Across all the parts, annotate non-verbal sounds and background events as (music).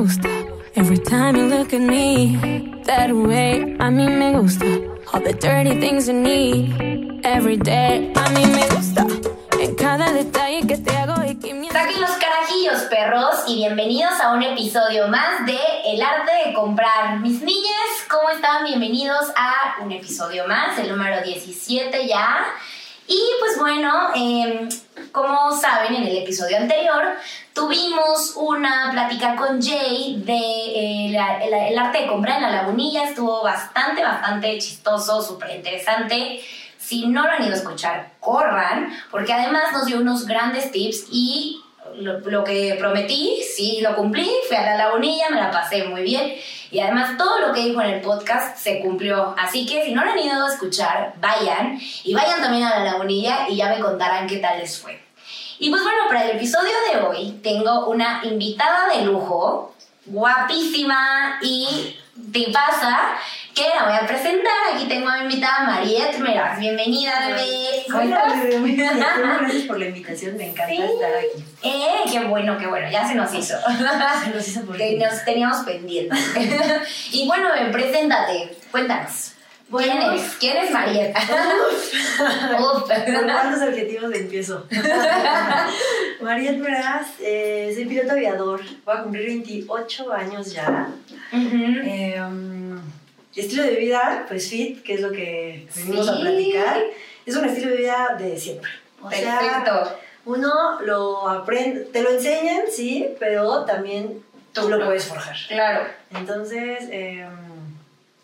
gusta. Every time you look at me, that way, a mí me gusta. All the dirty things you need, every day, a mí me gusta. En cada detalle que te hago y que me... Saquen los carajillos, perros, y bienvenidos a un episodio más de El arte de comprar. Mis niñas, ¿cómo están? Bienvenidos a un episodio más, el número 17 ya. Y pues bueno, eh, como saben, en el episodio anterior tuvimos una plática con Jay de eh, el arte de comprar en la lagunilla. Estuvo bastante, bastante chistoso, súper interesante. Si no lo han ido a escuchar, corran, porque además nos dio unos grandes tips y lo, lo que prometí, sí lo cumplí. Fui a la lagunilla, me la pasé muy bien. Y además todo lo que dijo en el podcast se cumplió. Así que si no lo han ido a escuchar, vayan. Y vayan también a la lagunilla y ya me contarán qué tal les fue. Y pues bueno, para el episodio de hoy tengo una invitada de lujo, guapísima y tipaza, que la voy a presentar. Aquí tengo a mi invitada Mariette Meraz. Bienvenida, bebé. ¿Cómo Hola, (laughs) bebé. Gracias por la invitación, me encanta Sí. estar aquí. Eh, qué bueno, qué bueno, ya se nos hizo. (laughs) Se los hice por que ti. nos teníamos pendientes. (laughs) y bueno, bebé, preséntate, cuéntanos. Bueno. ¿Quién eres? ¿Quién es Mariette? Uf. ¿Con cuántos adjetivos empiezo? (laughs) Mariette Meraz, eh, soy piloto aviador. Voy a cumplir 28 años ya. Eh, um, estilo de vida, pues fit, que es lo que venimos Sí. a platicar. Es un estilo de vida de siempre. O sea, Perfecto. uno lo aprende, te lo enseñan, sí, pero también tú lo puedes forjar. Claro. Entonces, eh,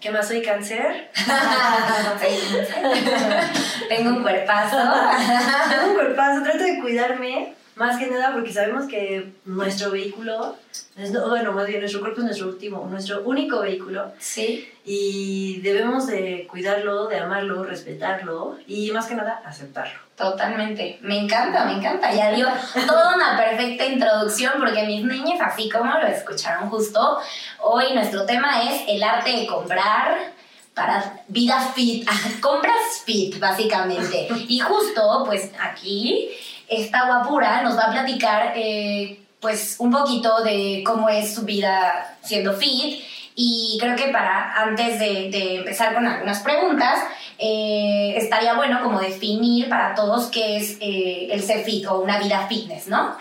¿qué más? Soy cáncer. (laughs) (laughs) Tengo un cuerpazo. (laughs) Tengo un cuerpazo, trato de cuidarme, más que nada porque sabemos que nuestro vehículo, es- no, bueno, más bien nuestro cuerpo es nuestro último, nuestro único vehículo Sí. y debemos de cuidarlo, de amarlo, respetarlo y más que nada aceptarlo. Totalmente. Me encanta, me encanta. Ya dio (laughs) toda una perfecta introducción porque mis niñas, así como lo escucharon justo, hoy nuestro tema es el arte de comprar para vida fit. (laughs) Compras fit, básicamente. Y justo, pues aquí, esta guapura nos va a platicar, eh, pues, un poquito de cómo es su vida siendo fit. Y creo que para, antes de, empezar con algunas preguntas, eh, estaría bueno como definir para todos qué es eh, el ser fit o una vida fitness, ¿no?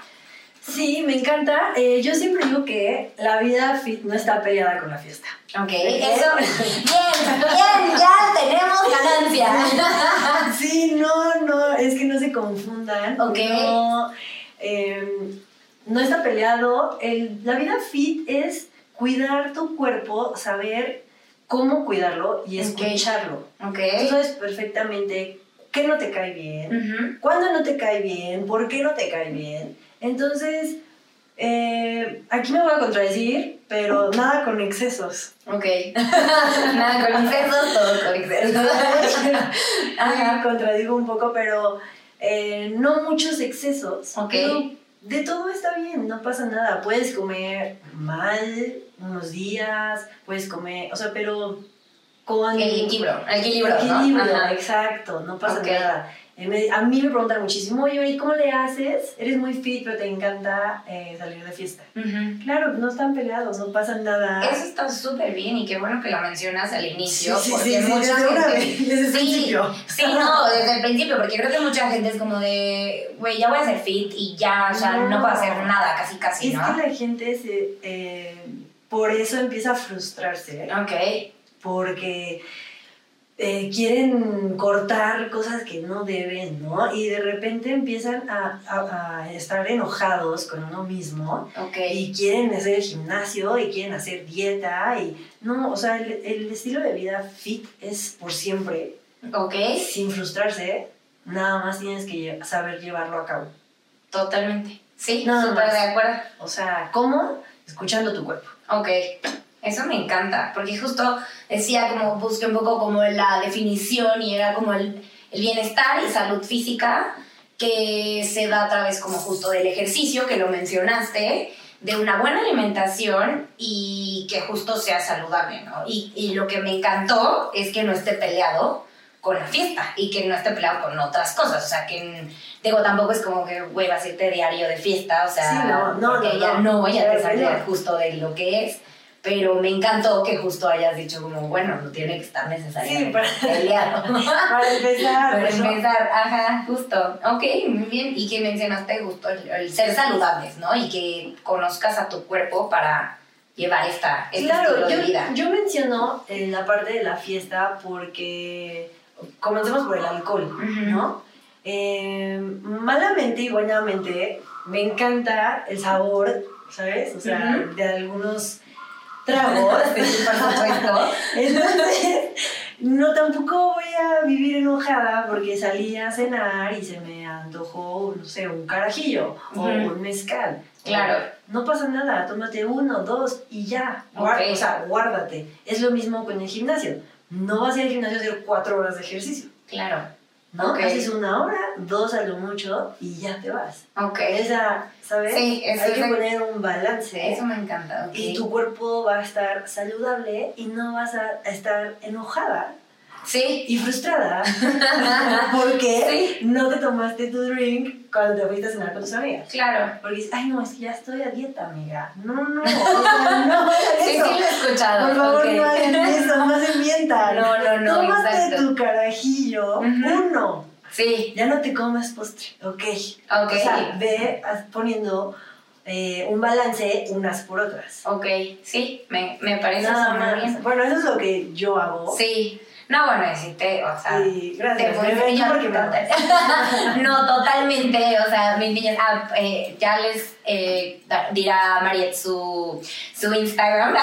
Sí, me encanta. Eh, yo siempre digo que la vida fit no está peleada con la fiesta. Ok, eso. (laughs) Bien, bien, ya tenemos ganancia. (laughs) Sí, no, no, es que no se confundan. Ok. No, eh, no está peleado. El, la vida fit es cuidar tu cuerpo, saber cómo cuidarlo y escucharlo. Ok. Tú sabes perfectamente qué no te cae bien, Ujú. cuándo no te cae bien, por qué no te cae bien. Entonces, eh, aquí me voy a contradecir, pero nada con excesos. Ok. (laughs) Nada con excesos, todo con excesos. (laughs) Ajá, contradigo un poco, pero eh, no muchos excesos. Ok. Pero de todo está bien, no pasa nada. Puedes comer mal unos días, puedes comer, o sea, pero con... El equilibrio, el equilibrio, exacto, no pasa nada. Eh, A mí me preguntan muchísimo, oye, ¿y cómo le haces? Eres muy fit, pero te encanta eh, salir de fiesta. Ujú. Claro, no están peleados, no pasa nada. Eso está súper bien y qué bueno que lo mencionas al inicio. Sí, porque sí, sí, mucha desde gente- vez, (laughs) desde el sí, principio. Sí, no, desde el principio, porque creo que mucha gente es como de, güey, ya voy a ser fit y ya, o sea, no, No. puedo hacer nada, casi, casi, Es ¿no? que la gente se, eh, por eso empieza a frustrarse, Ok, porque eh, quieren cortar cosas que no deben, ¿no? Y de repente empiezan a, a- a estar enojados con uno mismo ok. y quieren hacer gimnasio y quieren hacer dieta y no, o sea, el, el estilo de vida fit es por siempre, Ok, sin frustrarse, nada más tienes que saber llevarlo a cabo. totalmente. Sí, súper de acuerdo. O sea, ¿cómo? Escuchando tu cuerpo. Ok, eso me encanta, porque justo decía como, busqué un poco como la definición y era como el, el bienestar y salud física que se da a través como justo del ejercicio, que lo mencionaste, de una buena alimentación y que justo sea saludable, ¿no? Y, y lo que me encantó es que no esté peleado con la fiesta y que no esté peleado con otras cosas. O sea, que digo, tampoco es como que, güey, vas a irte diario de fiesta, o sea, Sí, no, no, no, ya no. ya te no. justo de lo que es. Pero me encantó que justo hayas dicho como, bueno, no tiene que estar necesariamente para- (laughs) peleado. (laughs) Para empezar, Para ¿no? empezar, ajá, justo. Ok, muy bien. Y que mencionaste justo el, el ser saludables, ¿no? Y que conozcas a tu cuerpo para llevar esta, este Claro, estilo yo, de vida. yo menciono en la parte de la fiesta porque comencemos por el alcohol. ¿no? Eh, malamente y buenamente me encanta el sabor, ¿sabes? O sea, de algunos tragos. (laughs) Por supuesto. Entonces, no tampoco voy a vivir enojada porque salí a cenar y se me antojó, no sé, un carajillo o un mezcal. Claro. No pasa nada, tómate uno, dos y ya. Guar- Ok. O sea, guárdate. Es lo mismo con el gimnasio. No vas a ir al gimnasio a hacer cuatro horas de ejercicio. Claro. ¿No? Ok. Haces una hora, dos a lo mucho y ya te vas. Ok. Esa, ¿sabes? Sí, eso Hay es que poner un balance. Eso me encanta. Y tu cuerpo va a estar saludable y no vas a estar enojada Sí. y frustrada (laughs) porque no te tomaste tu drink cuando te fuiste a cenar con tus amigas. Claro. Porque dices, ay, no, es que ya estoy a dieta, amiga. No, no, (laughs) o sea, no hagan Sí, sí eso. lo he escuchado. Por favor, ok. no hagan eso, no se mientan. No, no, no, Tómate exacto. tu carajillo, Ujú. uno. Sí. Ya no te comas postre, ok. Ok. O sea, ve poniendo eh, un balance unas por otras. Ok. Sí, me, me parece Nada más. bien. Bueno, eso es lo que yo hago. Sí. No, bueno, decirte, o sea. Te gracias. voy Me porque me total- (laughs) No, totalmente. O sea, mis niñas, ah, eh, ya les eh, dirá Mariette su, su Instagram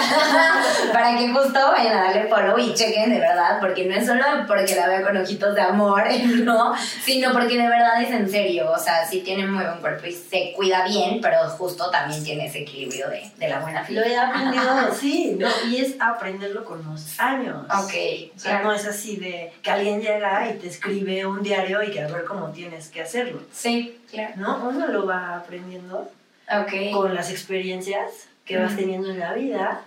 (laughs) para que justo vayan a darle follow y chequen de verdad, porque no es solo porque la veo con ojitos de amor, (laughs) no, sino porque de verdad es en serio. O sea, sí tiene muy buen cuerpo y se cuida bien, pero justo también tiene ese equilibrio de, de la buena Lo vida. he aprendido, sí, no, y es aprenderlo con los años. Ok, O sea, claro. no es así de que alguien llega y te escribe un diario y que a ver cómo tienes que hacerlo. Sí, claro. ¿No? Uno lo va aprendiendo Ok. con las experiencias que vas teniendo en la vida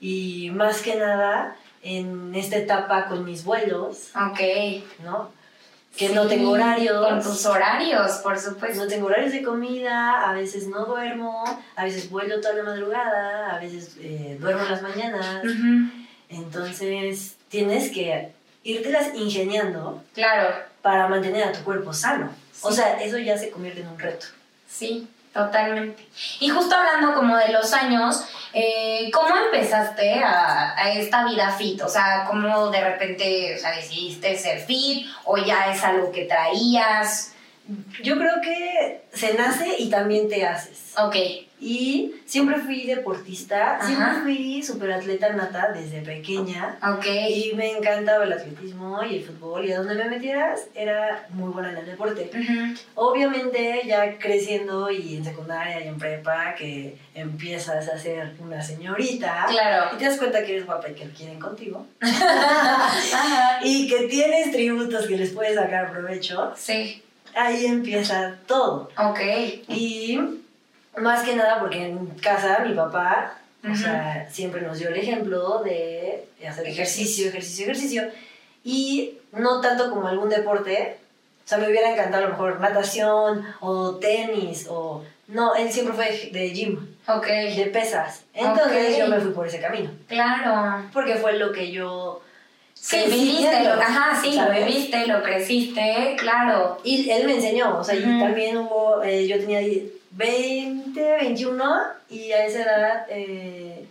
y más que nada en esta etapa con mis vuelos, Ok. ¿no? Que Sí, no tengo horarios. Con tus horarios, por supuesto. No tengo horarios de comida, a veces no duermo, a veces vuelo toda la madrugada, a veces eh, duermo en las mañanas. Ujú, Entonces tienes que irtelas ingeniando Claro, para mantener a tu cuerpo sano. O sea, eso ya se convierte en un reto. sí, totalmente. Y justo hablando como de los años, eh, ¿cómo empezaste a, a esta vida fit? O sea, ¿cómo de repente o sea, decidiste ser fit o ya es algo que traías? Yo creo que se nace y también te haces. Ok, Y siempre fui deportista, Ajá. siempre fui superatleta nata desde pequeña. ok, Y me encantaba el atletismo y el fútbol y a donde me metieras era muy buena en el deporte. Obviamente ya creciendo y en secundaria y en prepa que empiezas a ser una señorita claro. y te das cuenta que eres guapa y que quieren contigo (laughs) Ajá, y que tienes tributos que les puedes sacar provecho, sí, ahí empieza todo. ok, Y más que nada porque en casa mi papá, Ujú. o sea, siempre nos dio el ejemplo de hacer ejercicio, ejercicio, ejercicio. Y no tanto como algún deporte. O sea, me hubiera encantado a lo mejor natación o tenis o... No, él siempre fue de gym, ok, de pesas. Entonces Ok. yo me fui por ese camino. claro. Porque fue lo que yo... Sí, viviste, lo, ajá, sí, lo ¿sabes? viviste, lo creciste, claro. Y él me enseñó, o sea, y también hubo, eh, yo tenía 20, 21 y a esa edad eh,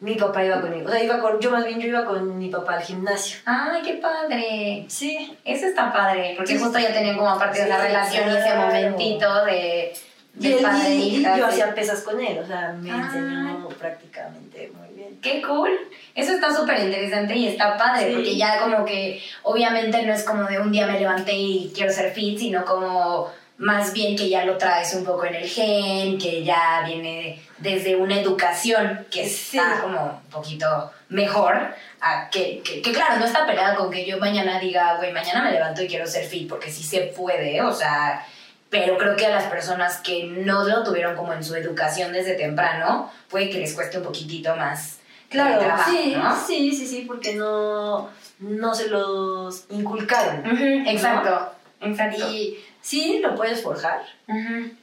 mi papá iba conmigo. O sea, iba con, yo más bien yo iba con mi papá al gimnasio. Ay, qué padre. Sí. Eso está padre, porque Sí. justo ya tenían como aparte de la Sí, relación y ese claro. momentito de, Y, de él- padre y- hija, yo sí. hacía pesas con él, o sea, me Ay. enseñó prácticamente muy bien. Qué cool. Eso está súper interesante y está padre, porque ya como que obviamente no es como de un día me levanté y quiero ser fit, sino como más bien que ya lo traes un poco en el gen, que ya viene desde una educación que Sí. está como un poquito mejor, a que, que, que claro, no está peleada con que yo mañana diga, güey, mañana me levanto y quiero ser fit, porque sí se puede, o sea, pero creo que a las personas que no lo tuvieron como en su educación desde temprano, puede que les cueste un poquitito más Claro, trabajo, sí, ¿no? sí, sí, sí, porque no, no se los inculcaron. Exacto, exacto. Y sí, lo puedes forjar,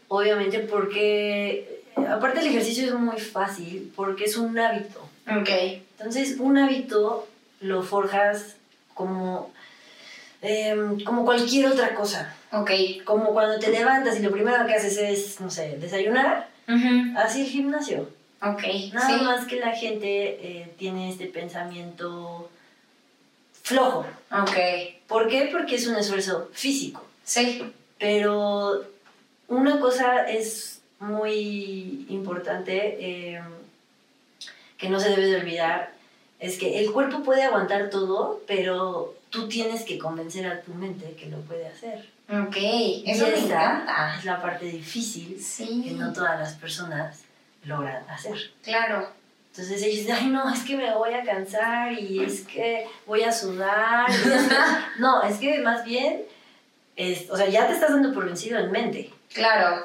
obviamente, porque aparte el ejercicio es muy fácil, porque es un hábito. Ok, Entonces, un hábito lo forjas como, em, como cualquier otra cosa. ok. Como cuando te levantas y lo primero que haces es, no sé, desayunar, Ujú, así el gimnasio. Ok, Nada sí. más que la gente eh, tiene este pensamiento flojo. Ok, ¿Por qué? Porque es un esfuerzo físico. sí. Pero una cosa es muy importante eh, que no se debe de olvidar, es que el cuerpo puede aguantar todo, pero tú tienes que convencer a tu mente que lo puede hacer. Ok, eso me encanta. Es la parte difícil que no todas las personas logran hacer. claro. Entonces ella dice, ay no, es que me voy a cansar y es que voy a sudar. y es que-". no, es que más bien, es, o sea, ya te estás dando por vencido en mente, Claro,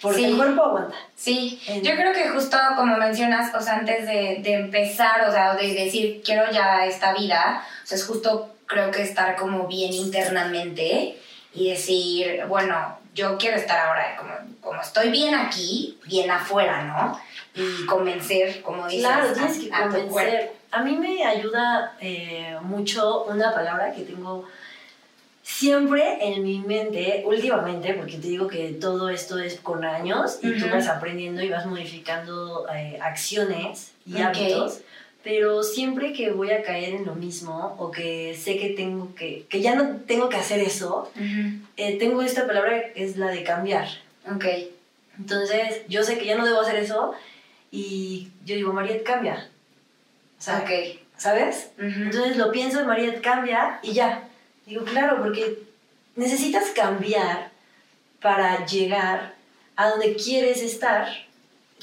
porque Sí. el cuerpo aguanta. sí. En- Yo creo que justo como mencionas, o sea, antes de, de empezar, o sea, de decir quiero ya esta vida, o sea, es justo creo que estar como bien internamente y decir, bueno, yo quiero estar ahora como, como estoy bien aquí, bien afuera, ¿no? Y convencer, como dices, Claro, a- tienes que a cuerpo. convencer. A mí me ayuda eh, mucho una palabra que tengo siempre en mi mente, últimamente, porque te digo que todo esto es con años y tú Ujú. vas aprendiendo y vas modificando eh, acciones y Ok. hábitos, pero siempre que voy a caer en lo mismo o que sé que tengo que, que ya no tengo que hacer eso, eh, tengo esta palabra que es la de cambiar. Ok, Entonces, yo sé que ya no debo hacer eso y yo digo, Mariette, cambia. O sea, ok. ¿sabes? Ujú. Entonces lo pienso, Mariette, cambia y ya. Digo, claro, porque necesitas cambiar para llegar a donde quieres estar.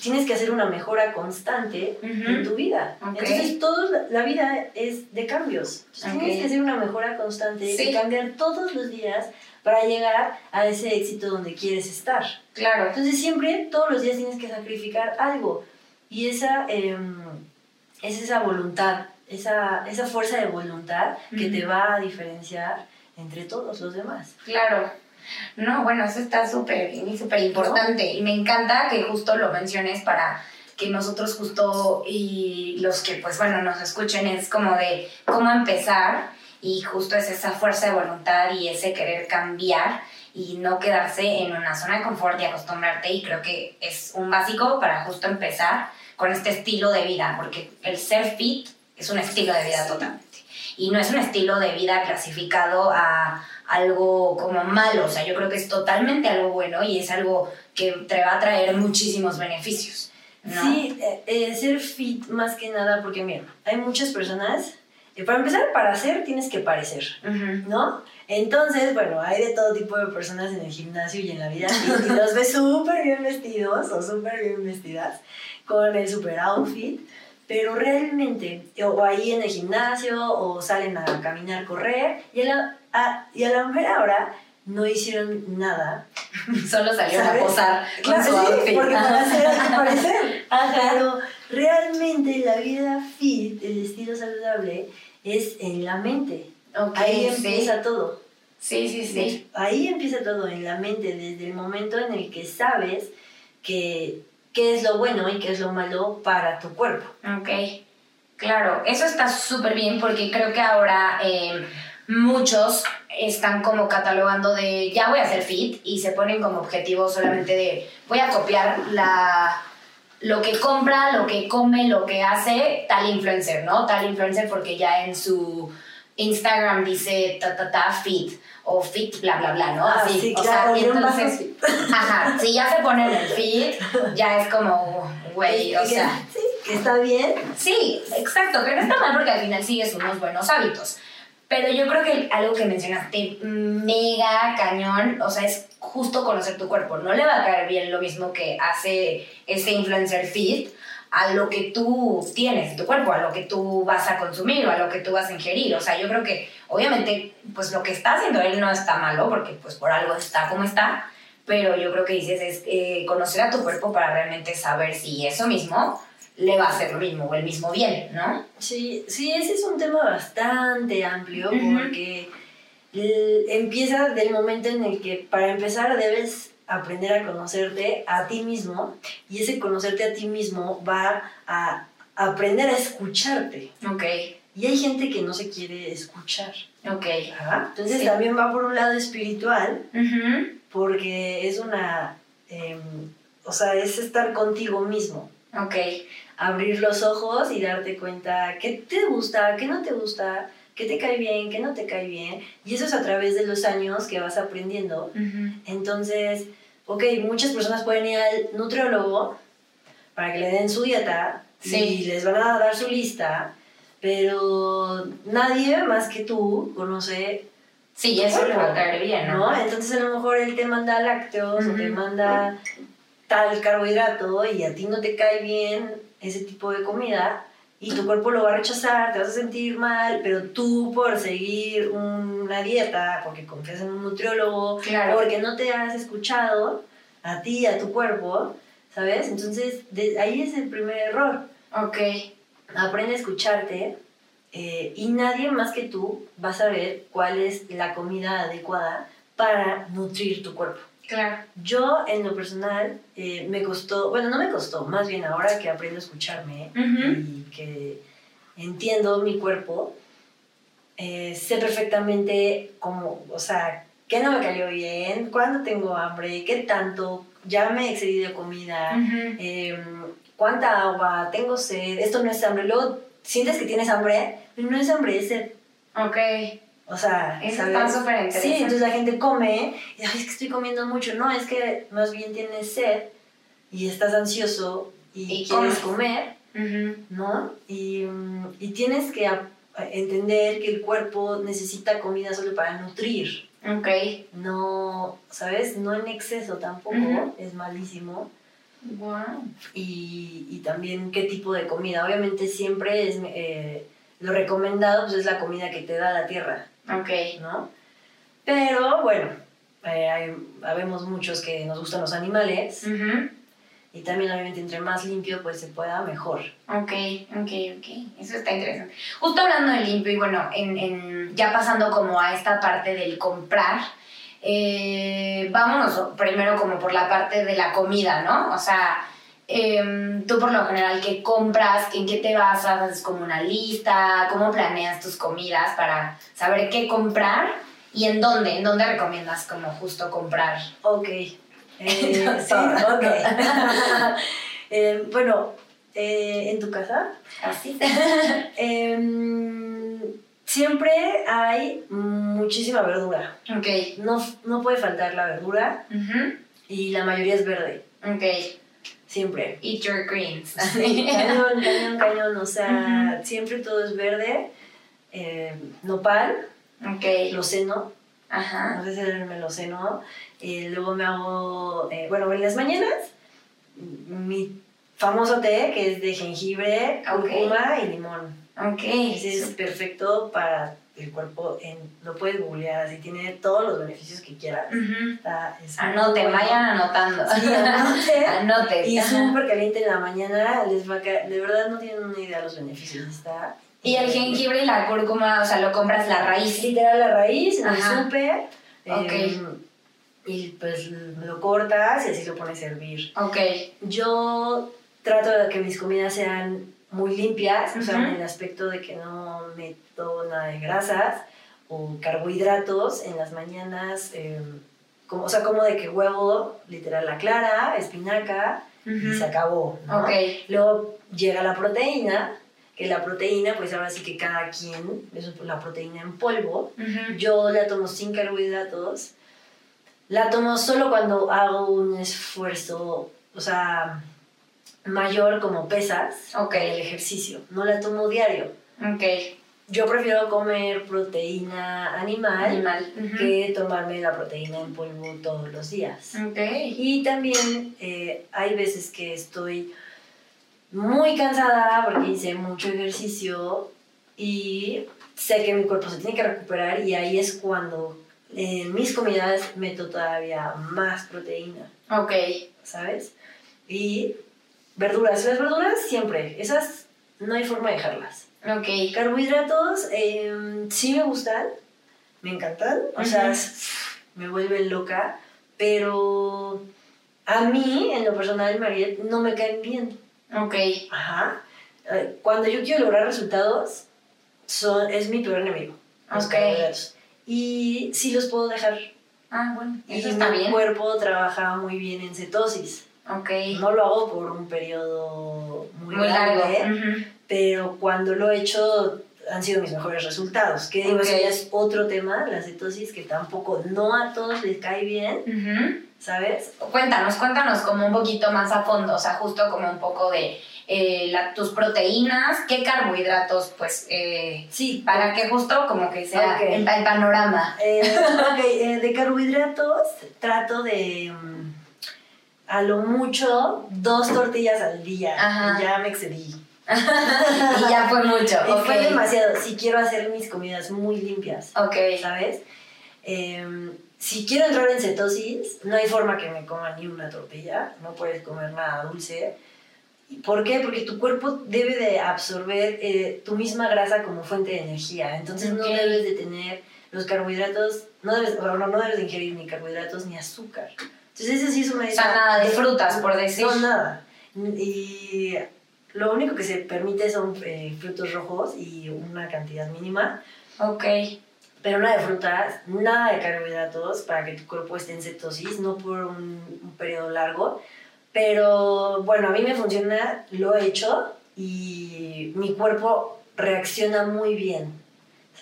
Tienes que hacer una mejora constante en tu vida. Entonces, todo, la- vida es de cambios. Entonces. Tienes que hacer una mejora constante Sí. y cambiar todos los días para llegar a ese éxito donde quieres estar. Claro. Entonces siempre, todos los días tienes que sacrificar algo. Y esa em, es esa voluntad, esa, esa fuerza de voluntad que Ujú. te va a diferenciar entre todos los demás. Claro. No, bueno, eso está súper súper importante. Y me encanta que justo lo menciones para que nosotros justo y los que pues bueno nos escuchen es como de cómo empezar y justo es esa fuerza de voluntad y ese querer cambiar y no quedarse en una zona de confort y acostumbrarte y creo que es un básico para justo empezar con este estilo de vida porque el ser fit es un estilo de vida totalmente y no es un estilo de vida clasificado a algo como malo, o sea, yo creo que es totalmente algo bueno y es algo que te va a traer muchísimos beneficios. ¿no? Sí, eh, eh, ser fit más que nada, porque mira, hay muchas personas, eh, para empezar, para hacer tienes que parecer. Ujú. ¿no? Entonces, bueno, hay de todo tipo de personas en el gimnasio y en la vida y los ves (laughs) súper bien vestidos o súper bien vestidas con el super outfit, pero realmente, o ahí en el gimnasio o salen a caminar, correr y a la, a, y a la mera hora no hicieron nada. (laughs) Solo salieron ¿Sabes? a posar con Claro, su sí, outfit. porque para hacer que parecer. (laughs) Pero realmente la vida fit, el estilo saludable, es en la mente. Ahí sí. empieza todo. Sí, sí, sí. Ahí empieza todo en la mente, desde el momento en el que sabes que qué es lo bueno y qué es lo malo para tu cuerpo. Ok, claro, eso está súper bien porque creo que ahora eh, muchos están como catalogando de ya voy a ser fit y se ponen como objetivo solamente de voy a copiar la lo que compra, lo que come, lo que hace tal influencer, ¿no? Tal influencer porque ya en su Instagram dice ta ta ta fit o fit bla bla bla, ¿no? Ah, Así, sí, o claro, sea, y entonces, ajá, si ya se ponen el fit, ya es como, güey, o Que- sea, sí, que está bien. Sí, exacto, que no está mal porque al final sigues unos buenos hábitos. Pero yo creo que algo que mencionaste mega cañón, o sea, es justo conocer tu cuerpo. No le va a caer bien lo mismo que hace ese influencer fit a lo que tú tienes en tu cuerpo, a lo que tú vas a consumir o a lo que tú vas a ingerir. O sea, yo creo que obviamente pues lo que está haciendo él no está malo porque pues por algo está como está, pero yo creo que dices es eh, conocer a tu cuerpo para realmente saber si eso mismo le va a hacer lo mismo o el mismo bien, ¿no? Sí, sí, ese es un tema bastante amplio Ujú. porque l- empieza del momento en el que para empezar debes aprender a conocerte a ti mismo y ese conocerte a ti mismo va a aprender a escucharte. Ok, Y hay gente que no se quiere escuchar. ok. Ajá. Entonces Sí. también va por un lado espiritual porque es una, em, o sea, es estar contigo mismo. Ok, abrir los ojos y darte cuenta qué te gusta, qué no te gusta, qué te cae bien, qué no te cae bien. Y eso es a través de los años que vas aprendiendo. Entonces, ok, muchas personas pueden ir al nutriólogo para que le den su dieta Sí. y les van a dar su lista, pero nadie más que tú conoce Sí, eso le va a caer bien, ¿no? ¿no? Entonces a lo mejor él te manda lácteos o te manda tal carbohidrato y a ti no te cae bien ese tipo de comida y tu cuerpo lo va a rechazar, te vas a sentir mal, pero tú por seguir una dieta, porque confías en un nutriólogo, Claro. porque no te has escuchado a ti, a tu cuerpo, ¿sabes? Entonces de- ahí es el primer error. Ok, Aprende a escucharte eh, y nadie más que tú va a saber cuál es la comida adecuada para nutrir tu cuerpo. Claro. Yo, en lo personal, eh, me costó, bueno, no me costó, más bien ahora que aprendo a escucharme Ujú. y que entiendo mi cuerpo, eh, sé perfectamente cómo, o sea, qué no me cayó bien, cuándo tengo hambre, qué tanto, ya me excedí de comida, Ujú. eh, cuánta agua, tengo sed, esto no es hambre. Luego sientes que tienes hambre, no es hambre, es sed. Ok, O sea, Eso ¿sabes? está súper interesante. Sí, entonces la gente come y "Ay, es que estoy comiendo mucho. No, es que más bien tienes sed y estás ansioso y, Y quieres comer. ¿no? Y, y tienes que entender que el cuerpo necesita comida solo para nutrir. ok, No, ¿sabes? No en exceso tampoco, es malísimo. wow. y, y también qué tipo de comida. Obviamente siempre es eh, lo recomendado pues es la comida que te da la tierra, Ok, ¿no? Pero bueno, eh, hay, habemos muchos que nos gustan los animales y también obviamente entre más limpio pues se pueda mejor. Ok, ok, ok. Eso está interesante. Justo hablando de limpio y bueno, en, en- ya pasando como a esta parte del comprar, eh, vámonos primero como por la parte de la comida, ¿no? O sea, em, tú por lo general, ¿qué compras? ¿En qué te basas? ¿Haces como una lista? ¿Cómo planeas tus comidas para saber qué comprar? ¿Y en dónde? ¿En dónde recomiendas como justo comprar? Ok. Eh, (laughs) sí, Todo. ok. (laughs) Eh, bueno, eh, en tu casa Así. (laughs) em, siempre hay muchísima verdura. ok. No, no puede faltar la verdura y la mayoría es verde. Ok. Siempre. Eat your greens. Sí, (laughs) cañón, cañón, cañón. O sea, siempre todo es verde. Eh, nopal, ok. loceno. Ajá. No sé si el meloceno. Eh, luego me hago, eh, bueno, en las mañanas, mi famoso té que es de jengibre, Ok. cúrcuma y limón. Ok. Ese es perfecto para el cuerpo. En, lo puedes googlear, así tiene todos los beneficios que quieras. Ujú. Está, es Anoten, bueno. vayan anotando. Sí, anoten. (laughs) Anoten. Y súper caliente en la mañana, les va a caer, de verdad no tienen una idea de los beneficios, está... Y el jengibre y la cúrcuma, o sea, lo compras la raíz. literal la raíz, en el súper, Ok. em, y pues lo cortas y así lo pones a hervir. Ok. Yo trato de que mis comidas sean muy limpias, o sea, en el aspecto de que no meto nada de grasas o carbohidratos en las mañanas, em, como, o sea, como de que huevo, literal la clara, espinaca, y se acabó, ¿no? Luego llega la proteína, que la proteína, pues ahora sí que cada quien, eso es la proteína en polvo. Yo la tomo sin carbohidratos. La tomo solo cuando hago un esfuerzo, o sea, mayor como pesas, Ok. el ejercicio. No la tomo diario. Ok. Yo prefiero comer proteína animal Animal. Ujú. que tomarme la proteína en polvo todos los días. Ok. Y también eh, hay veces que estoy muy cansada porque hice mucho ejercicio y sé que mi cuerpo se tiene que recuperar y ahí es cuando en mis comidas meto todavía más proteína, Ok. ¿sabes? Y verduras. Las verduras siempre, esas no hay forma de dejarlas. Ok. Carbohidratos, eh, sí me gustan, me encantan, o sea, me vuelven loca, pero a mí, en lo personal, Mariette, no me caen bien. Ok. Ajá. Eh, Cuando yo quiero lograr resultados, son, es mi peor enemigo. Los Ok. carbohidratos. Y sí los puedo dejar. Ah, bueno. Y Eso está mi bien. cuerpo trabaja muy bien en cetosis. Ok. No lo hago por un periodo muy, Muy largo. Ujú. pero cuando lo he hecho han sido mis mejores resultados. Que digo, eso Ok. ya es otro tema, la cetosis, que tampoco, no a todos les cae bien. ¿sabes? Cuéntanos, cuéntanos como un poquito más a fondo, o sea, justo como un poco de eh, la- tus proteínas, qué carbohidratos, pues, eh, Sí, para que justo como que sea el, el panorama. Eh, (laughs) ok, eh, de carbohidratos trato de mm, a lo mucho dos tortillas al día. Ajá. Ya me excedí. (laughs) y ya fue mucho, Y fue demasiado. Si quiero hacer mis comidas muy limpias, Ok, ¿sabes? Em, si quiero entrar en cetosis, no hay forma que me coma ni una tortilla. No puedes comer nada dulce. ¿Y ¿Por qué? Porque tu cuerpo debe de absorber eh, tu misma grasa como fuente de energía. Entonces no debes de tener los carbohidratos, no debes, no, no debes de ingerir ni carbohidratos ni azúcar. Entonces esa sí es una o sea, nada de frutas, por decir. No, nada. Y lo único que se permite son eh, frutos rojos y una cantidad mínima. Ok, Pero nada de frutas, nada de carbohidratos para que tu cuerpo esté en cetosis, no por un, un periodo largo. Pero bueno, a mí me funciona, lo he hecho y mi cuerpo reacciona muy bien,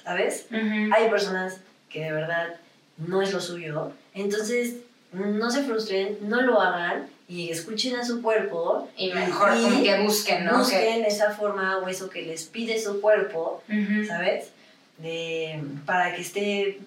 ¿sabes? Hay personas que de verdad no es lo suyo, entonces no se frustren, no lo hagan y escuchen a su cuerpo y mejor y como que busquen, ¿no? busquen esa forma o eso que les pide su cuerpo. ¿sabes? De, para que esté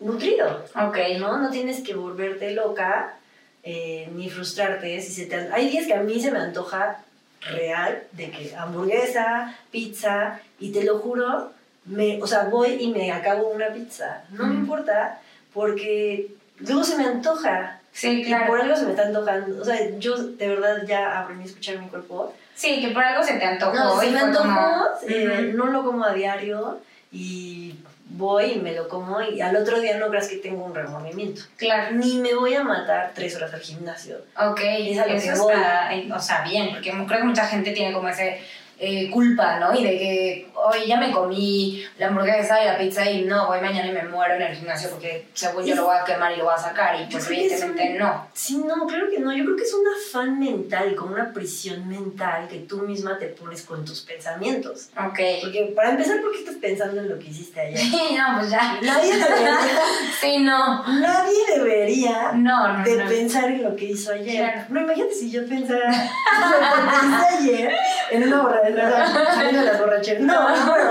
nutrido, Ok, ¿no? No tienes que volverte loca eh, ni frustrarte. Si se te Hay días que a mí se me antoja real de que hamburguesa, pizza, y te lo juro, me, o sea, voy y me acabo una pizza. No me importa porque luego se me antoja. sí, Y por algo se me está antojando. O sea, yo de verdad ya aprendí a escuchar mi cuerpo. Sí, que por algo se te antojó. No, si me antojó, como- eh, no lo como a diario y voy y me lo como y al otro día no creas que tengo un remordimiento. Claro. Ni me voy a matar tres horas al gimnasio. Ok, Es a lo eso que voy. está, o sea, bien, porque creo que mucha gente tiene como ese eh, culpa, ¿no? Y de que, hoy ya me comí la hamburguesa y la pizza y no, voy mañana y me muero en el gimnasio porque según yo lo voy a quemar y lo voy a sacar y pues evidentemente un- no. Sí, no, claro que no. Yo creo que es un afán mental, como una prisión mental que tú misma te pones con tus pensamientos. Ok. Porque para empezar, ¿por qué estás pensando en lo que hiciste ayer? Sí, (laughs) no, pues ya. Nadie debería, (laughs) Sí, no. nadie debería No, no, de no. pensar en lo que hizo ayer. Claro. No, imagínate si yo pensara en (laughs) lo que hice ayer en una (laughs) de las borracheras. No, me muero.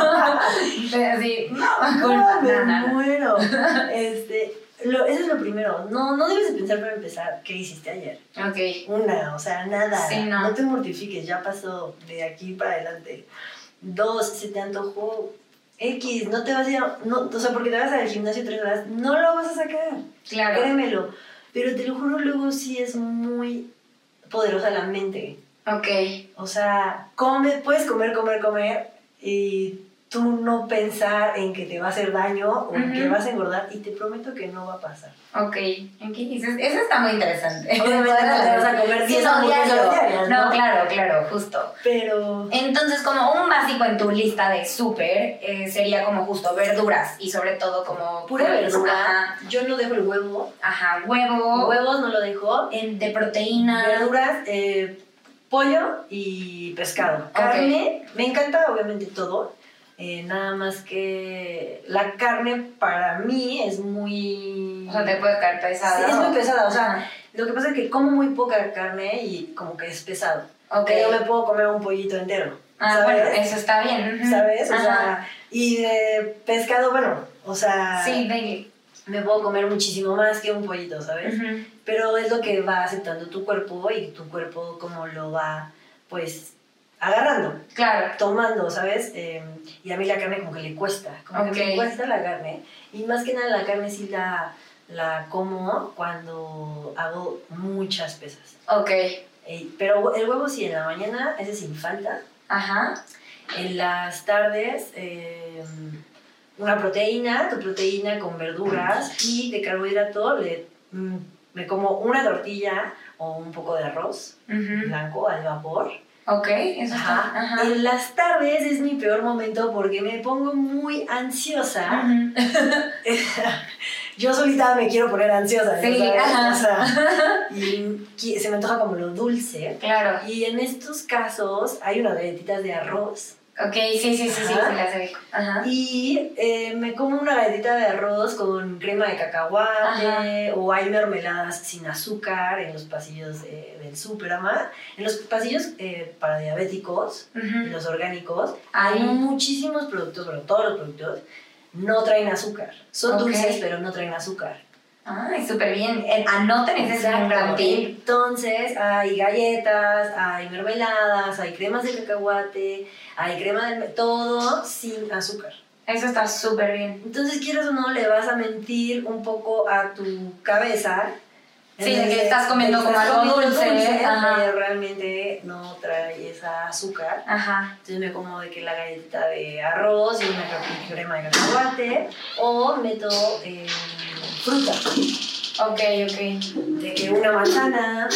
Pero sí, no, No, culpa, me no, no, no. muero. (laughs) Este, lo, eso es lo primero. No, no debes de pensar para empezar qué hiciste ayer. Ok. Una, o sea, nada. Sí, no. te mortifiques, ya pasó de aquí para adelante. Dos, se te antojó X, no te vas a ir, a- no, o sea, porque te vas al gimnasio tres horas, no lo vas a sacar. Claro. Créemelo. Pero te lo juro, luego sí es muy poderosa la mente. Ok. O sea, come, puedes comer, comer, comer y tú no pensar en que te va a hacer daño o en que vas a engordar y te prometo que no va a pasar. Ok, ¿en qué dices? Eso está muy interesante. Obviamente te vas a comer Sí, 10 no, hamburguesas diario. diarias, No, ¿no? claro, claro, justo. Pero Entonces, como un básico en tu lista de súper, eh, sería como justo verduras y sobre todo como... pura verdura, Ajá, yo no dejo el huevo. ajá, huevo, Huevos no lo dejo. de proteína. Verduras, eh, pollo y pescado. Carne, me encanta obviamente todo. eh, nada más que la carne para mí es muy... O sea, te puede caer pesada. Sí, es muy pesada, o sea, Lo que pasa es que como muy poca carne y como que es pesado. Ok. Pero me puedo comer un pollito entero. Ah, ¿sabes? bueno, eso está bien. ¿Sabes? O Ajá. sea, y de pescado, bueno, o sea, Sí, baby. Me puedo comer muchísimo más que un pollito, ¿sabes? Pero es lo que va aceptando tu cuerpo y tu cuerpo como lo va, pues, agarrando, Claro. tomando, ¿sabes? Eh, y a mí la carne como que le cuesta, como que me cuesta la carne. Y más que nada la carne sí la, la como cuando hago muchas pesas. Ok. Eh, pero el huevo sí, en la mañana, ese sin falta. Ajá. En las tardes, eh, una proteína, tu proteína con verduras y de carbohidrato le, mm, me como una tortilla o un poco de arroz Ujú. blanco al vapor. Ok, eso está. Ajá. Ajá. En las tardes es mi peor momento porque me pongo muy ansiosa. Ujú. (laughs) Yo solita me quiero poner ansiosa. ¿no Sí, sabes? ajá. O sea, (laughs) y se me antoja como lo dulce. Claro. Y en estos casos hay unas galletitas de arroz. Ok, sí, sí, sí, sí, sí, Ajá. las sé. Ajá. Y eh, me como una galletita de arroz con crema de cacahuate o hay mermeladas sin azúcar en los pasillos eh, del Superama. En los pasillos eh, para diabéticos y Ujú. los orgánicos hay Ay. muchísimos productos, bueno, todos los productos no traen azúcar. Son Ok. dulces, pero no traen azúcar. Ay, súper bien. Eh, Anoten, ese gran tip. Entonces, hay galletas, hay mermeladas, hay cremas de cacahuate, hay crema de... todo sin azúcar. Eso está súper bien. Entonces, quieras o no, le vas a mentir un poco a tu cabeza. Sí, Entonces, que estás comiendo como algo comiendo dulce, ajá. pero realmente no trae esa azúcar. Ajá. Entonces me como de que la galletita de arroz y una crema de cacahuate o meto eh, fruta. Ok, ok. De que una manzana,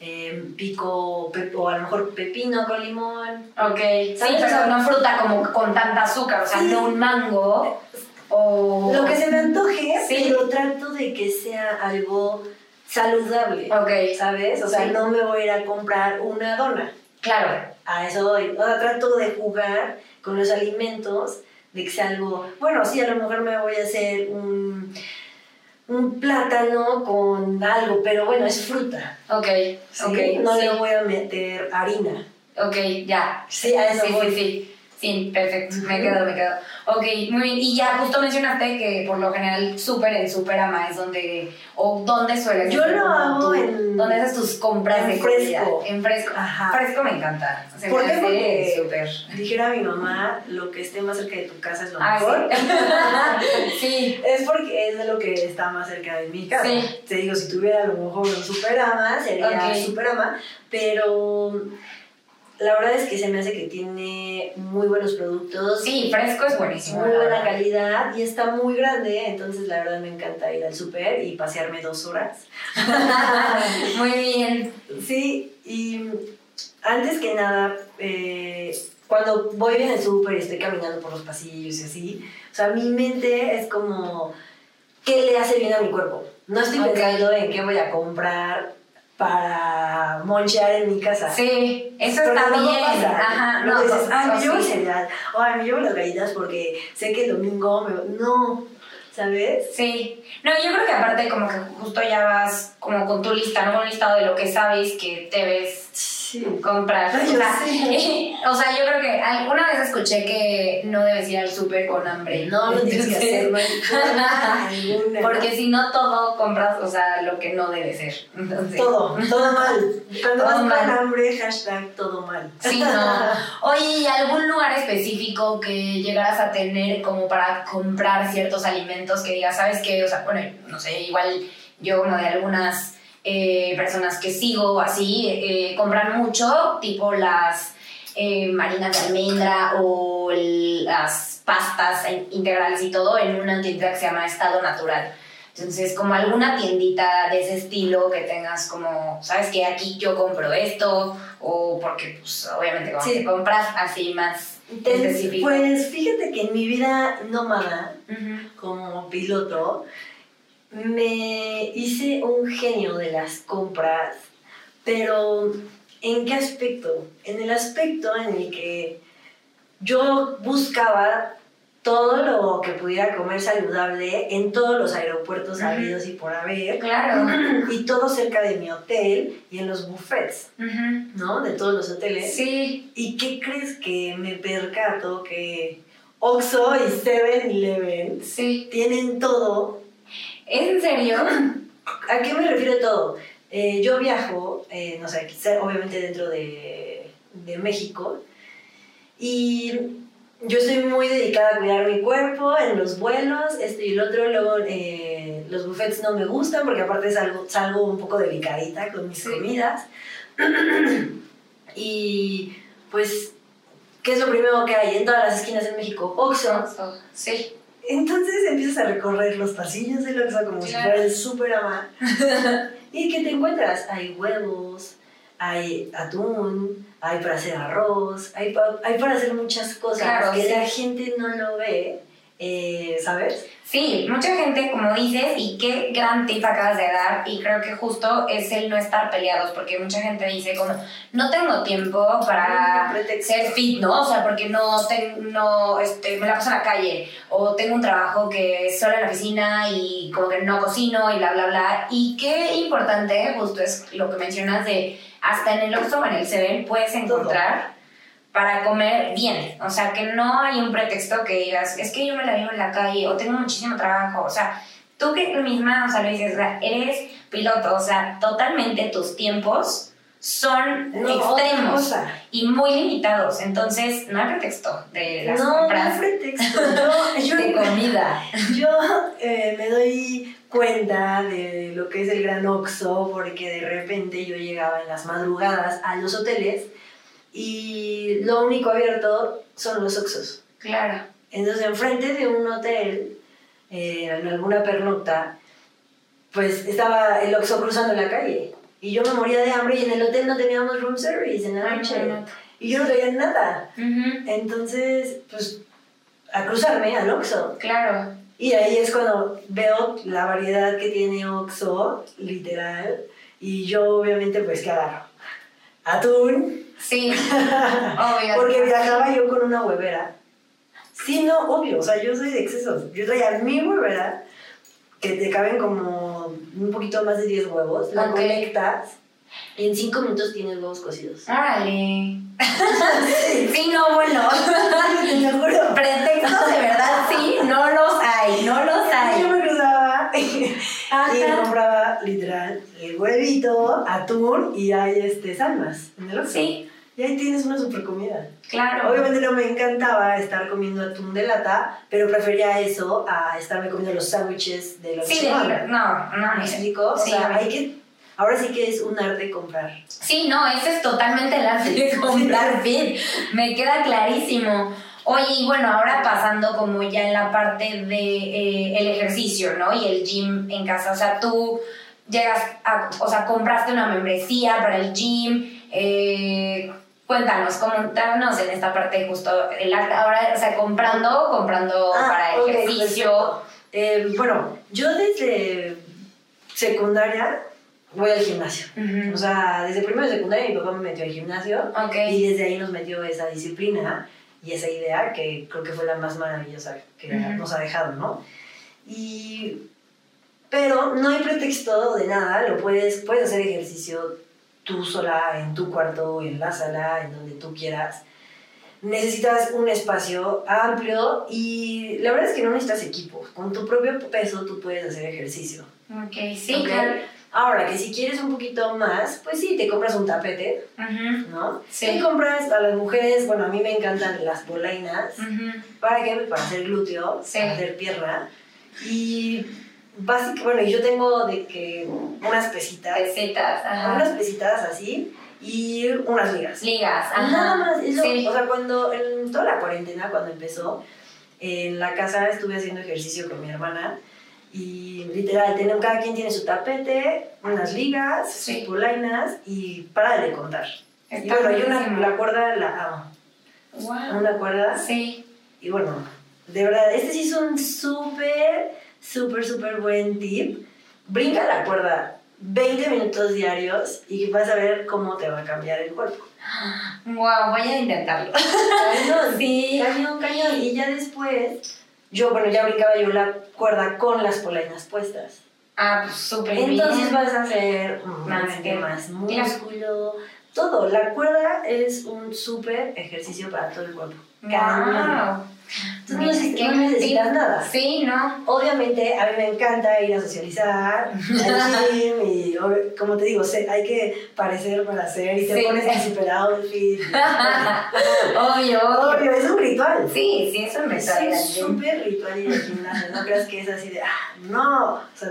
eh, pico pe- o a lo mejor pepino con limón. Ok. Sí, pero no fruta como con tanta azúcar, o sea, no un mango o... Lo que se me antoje, Sí. pero trato de que sea algo saludable. Ok, ¿Sabes? O sea, Sí. no me voy a ir a comprar una dona. claro. A eso voy. O sea, trato de jugar con los alimentos, de que sea algo. Bueno, sí, a lo mejor me voy a hacer un, un plátano con algo, pero bueno, es fruta. Ok, ¿sí? ok. no sí. le voy a meter harina. Ok, ya. Sí, a eso sí, voy. Sí, perfecto. Me quedo, me quedo. Ok, muy bien. Y ya justo mencionaste que por lo general súper en Superama es donde... ¿O dónde sueles Yo lo hago en- ¿Dónde haces tus compras en de fresco. comida? En fresco. Ajá. Fresco me encanta. Se ¿Por me qué? Porque- súper. Dijera mi mamá, lo que esté más cerca de tu casa es lo Ah, mejor. sí. (laughs) sí. Es porque es de lo que está más cerca de mi casa. Sí. Te digo, si tuviera a lo mejor un Superama, sería Ok. Superama, pero la verdad es que se me hace que tiene muy buenos productos, Sí, fresco es buenísimo. muy buena calidad y está muy grande, entonces la verdad me encanta ir al super y pasearme dos horas. (laughs) Muy bien. Sí, y antes que nada, eh, cuando voy en el súper y estoy caminando por los pasillos y así, o sea, mi mente es como, ¿qué le hace bien a mi cuerpo? No estoy pensando en qué voy a comprar para monchear en mi casa. Sí, eso Pero está luego bien. pasa. Ajá, Luego no, dices, no, ay, no, me llevo el sí. cereal, o ay, me llevo las galletas porque sé que el domingo me... No, ¿sabes? Sí, no, yo creo que aparte como que justo ya vas como con tu lista, ¿no? Un listado de lo que sabes que debes Sí. (laughs) comprar. Ay, (laughs) o, sea, yo creo que alguna vez escuché que no debes ir al súper con hambre. No, no tienes que hacer. (laughs) Porque si no todo compras, o sea, lo que no debe ser. Entonces, Todo, todo mal. Cuando Todo vas mal. con hambre, hashtag todo mal. Sí, no. Oye, ¿y algún lugar específico que llegaras a tener como para comprar ciertos alimentos que digas, ¿sabes qué? O sea, bueno, no sé, igual yo como de algunas eh, personas que sigo así, eh, compran mucho, tipo las eh, marinas de almendra o las pastas integrales y todo en una tienda que se llama Estado Natural. Entonces, como alguna tiendita de ese estilo que tengas como, ¿sabes qué? Aquí yo compro esto, o porque, pues, obviamente, como Sí. que compras así más Te- específico. Pues fíjate que en mi vida nómada, Ujú. como piloto, me hice un genio de las compras, pero ¿en qué aspecto? En el aspecto en el que yo buscaba todo lo que pudiera comer saludable en todos los aeropuertos Ujú. habidos y por haber, Claro. y todo cerca de mi hotel y en los buffets. ¿no? De todos los hoteles. Sí. ¿Y qué crees que me percato que Oxxo y 7-Eleven Sí. tienen todo? ¿Es en serio? ¿A qué me refiero todo? Eh, yo viajo, eh, no sé, quizá obviamente dentro de, de México, y yo estoy muy dedicada a cuidar mi cuerpo en los vuelos, esto y el otro, luego eh, los buffets no me gustan porque aparte salgo, salgo un poco delicadita con mis Sí. comidas, (clears throat) y pues, ¿qué es lo primero que hay en todas las esquinas en México? Oxxo. Sí. Entonces empiezas a recorrer los pasillos del Oxxo como si Claro. fuera el super ama. (laughs) ¿Y qué te encuentras? Hay huevos, hay atún, hay para hacer arroz, hay, pa- hay para hacer muchas cosas Claro, que sí. la gente no lo ve, eh, ¿sabes? Sí, mucha gente, como dices, y qué gran tip acabas de dar, y creo que justo es el no estar peleados, porque mucha gente dice como, no tengo tiempo para ser fit, ¿no? O sea, porque no, ten- no este, me la paso en la calle, o tengo un trabajo que es solo en la oficina y como que no cocino y bla, bla, bla. Y qué importante, justo es lo que mencionas de, hasta en el Oxxo o en el Seven puedes encontrar para comer bien. O sea, que no hay un pretexto que digas, es que yo me la vivo en la calle o tengo muchísimo trabajo. O sea, tú que tú misma, o sea, lo dices, o sea, eres piloto, o sea, totalmente tus tiempos son No, extremos y muy limitados. Entonces, no hay pretexto de las No, no compras es pretexto. (laughs) Yo, yo, de comida. yo eh, me doy cuenta de lo que es el gran Oxxo porque de repente yo llegaba en las madrugadas a los hoteles y lo único abierto son los Oxxos. Claro. Entonces, enfrente de un hotel, eh, en alguna pernocta, pues estaba el Oxxo cruzando la calle. Y yo me moría de hambre y en el hotel no teníamos room service en la noche. Y yo no traía nada. Ujú, Entonces, pues, a cruzarme al Oxxo. Claro. Y ahí es cuando veo la variedad que tiene Oxxo, literal. Y yo, obviamente, pues, ¿qué agarro? Atún. Sí. (laughs) Obvio. Porque viajaba yo con una huevera. Sí, no, obvio. O sea, yo soy de excesos. Yo traía mi huevera, que te caben como un poquito más de 10 huevos. La Ok. conectas y en 5 minutos tienes huevos cocidos. Órale. (laughs) Sí, no, bueno. (laughs) Te lo juro. Pretextos de verdad, sí, no los hay, no los Yo hay. me cruzaba y compraba literal el huevito, atún y hay este, salmas Oxxo. Sí, Y ahí tienes una super comida. claro. Obviamente no me encantaba estar comiendo atún de lata, pero prefería eso a estarme comiendo los sándwiches de la Sí, de, no, no, ¿Me explico? O Sí, sea, hay que... Ahora sí que es un arte comprar. Sí, no, ese es totalmente el arte de comprar (laughs) fit. Me queda clarísimo. Oye, y bueno, ahora pasando como ya en la parte de eh, el ejercicio, ¿no? Y el gym en casa. O sea, tú llegas a, o sea, compraste una membresía para el gym. eh, cuéntanos, coméntanos en esta parte justo el. Ahora, o sea, comprando, comprando para Ah, ok, ejercicio. perfecto. Eh, bueno, yo desde secundaria voy al gimnasio. O sea, desde primero de secundaria mi papá me metió al gimnasio Ok. y desde ahí nos metió esa disciplina y esa idea que creo que fue la más maravillosa que nos ha dejado, ¿no? Y... Pero no hay pretexto de nada, lo puedes, puedes hacer ejercicio tú sola, en tu cuarto, en la sala, en donde tú quieras. Necesitas un espacio amplio y la verdad es que no necesitas equipo. Con tu propio peso tú puedes hacer ejercicio. Ok, sí, Ok. claro. Ahora, que si quieres un poquito más, pues sí, te compras un tapete, Ujú, ¿no? Sí. Te compras a las mujeres, bueno, a mí me encantan las polainas. ujú. ¿Para qué? Para hacer glúteo, Sí. para hacer pierna. Y básicamente, bueno, y yo tengo de que unas pesitas, Pesitas, ajá. unas pesitas así y unas ligas. Ligas, ajá. Nada más, eso, Sí. o sea, cuando en toda la cuarentena, cuando empezó, en la casa estuve haciendo ejercicio con mi hermana y literal, tenemos, cada quien tiene su tapete, unas ligas, Sí. sus polainas y para de contar. Y Está bueno, yo una, la cuerda la amo, Wow. una cuerda Sí. y bueno, de verdad, este sí es un súper, súper, súper buen tip. Brinca la cuerda 20 minutos diarios y vas a ver cómo te va a cambiar el cuerpo. Wow, voy a intentarlo. Cañón, (laughs) Sí. cañón, cañón. Y ya después, yo, bueno, ya brincaba yo la cuerda con las polainas puestas. Ah, pues súper Entonces bien. vas a hacer Más que- más músculo, todo. La cuerda es un súper ejercicio para todo el cuerpo. Cañón. Tú no necesitas, no necesitas nada. Sí, ¿no? Obviamente, a mí me encanta ir a socializar, (laughs) al gym, y como te digo, hay que parecer para hacer, y te Sí. pones el super outfit. Obvio, obvio. Es un ritual. Sí, sí, es un Es ritual. gym. súper ritual ir al gimnasio, no creas que es así de, ah, no, o sea,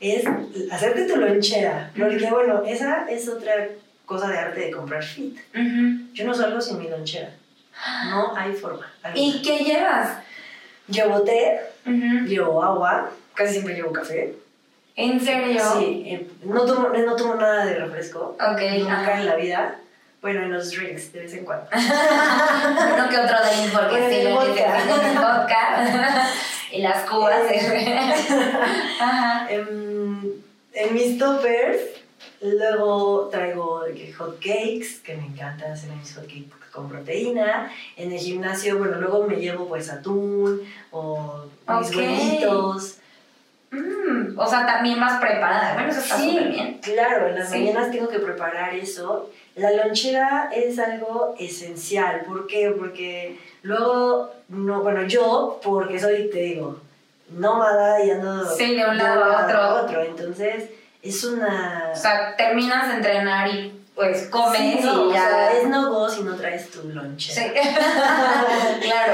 es hacerte tu lonchera, porque bueno, esa es otra cosa de arte de comprar fit. Ujú. Yo no salgo sin mi lonchera. (gasps) No hay forma. ¿Y qué llevas? Llevo té, llevo agua, casi siempre llevo café. ¿En serio? Sí, eh, no tomo, no tomo nada de refresco. Ok, Nunca en la vida. Bueno, en los drinks, de vez en cuando. (laughs) Uno que otro drink, porque Bueno, sí, el lo vodka. dicen, el vodka (laughs) y las cubas. (laughs) Ajá. en, en mis toppers, luego traigo que hot cakes, que me encanta hacer mis hot cakes con proteína. En el gimnasio, bueno, luego me llevo pues atún o mis Ok. huevitos. Mm, o sea, también más preparada. Bueno, eso está súper bien. claro, en las Sí. mañanas tengo que preparar eso. La lonchera es algo esencial. ¿Por qué? Porque luego, no, bueno, yo, porque soy, te digo, nómada y ando Sí, de un lado a otro. otro. Entonces, es una... O sea, terminas de entrenar y pues comes Sí, no, y o ya. sea, es no go si no traes tu lonchera. Sí. (laughs) claro.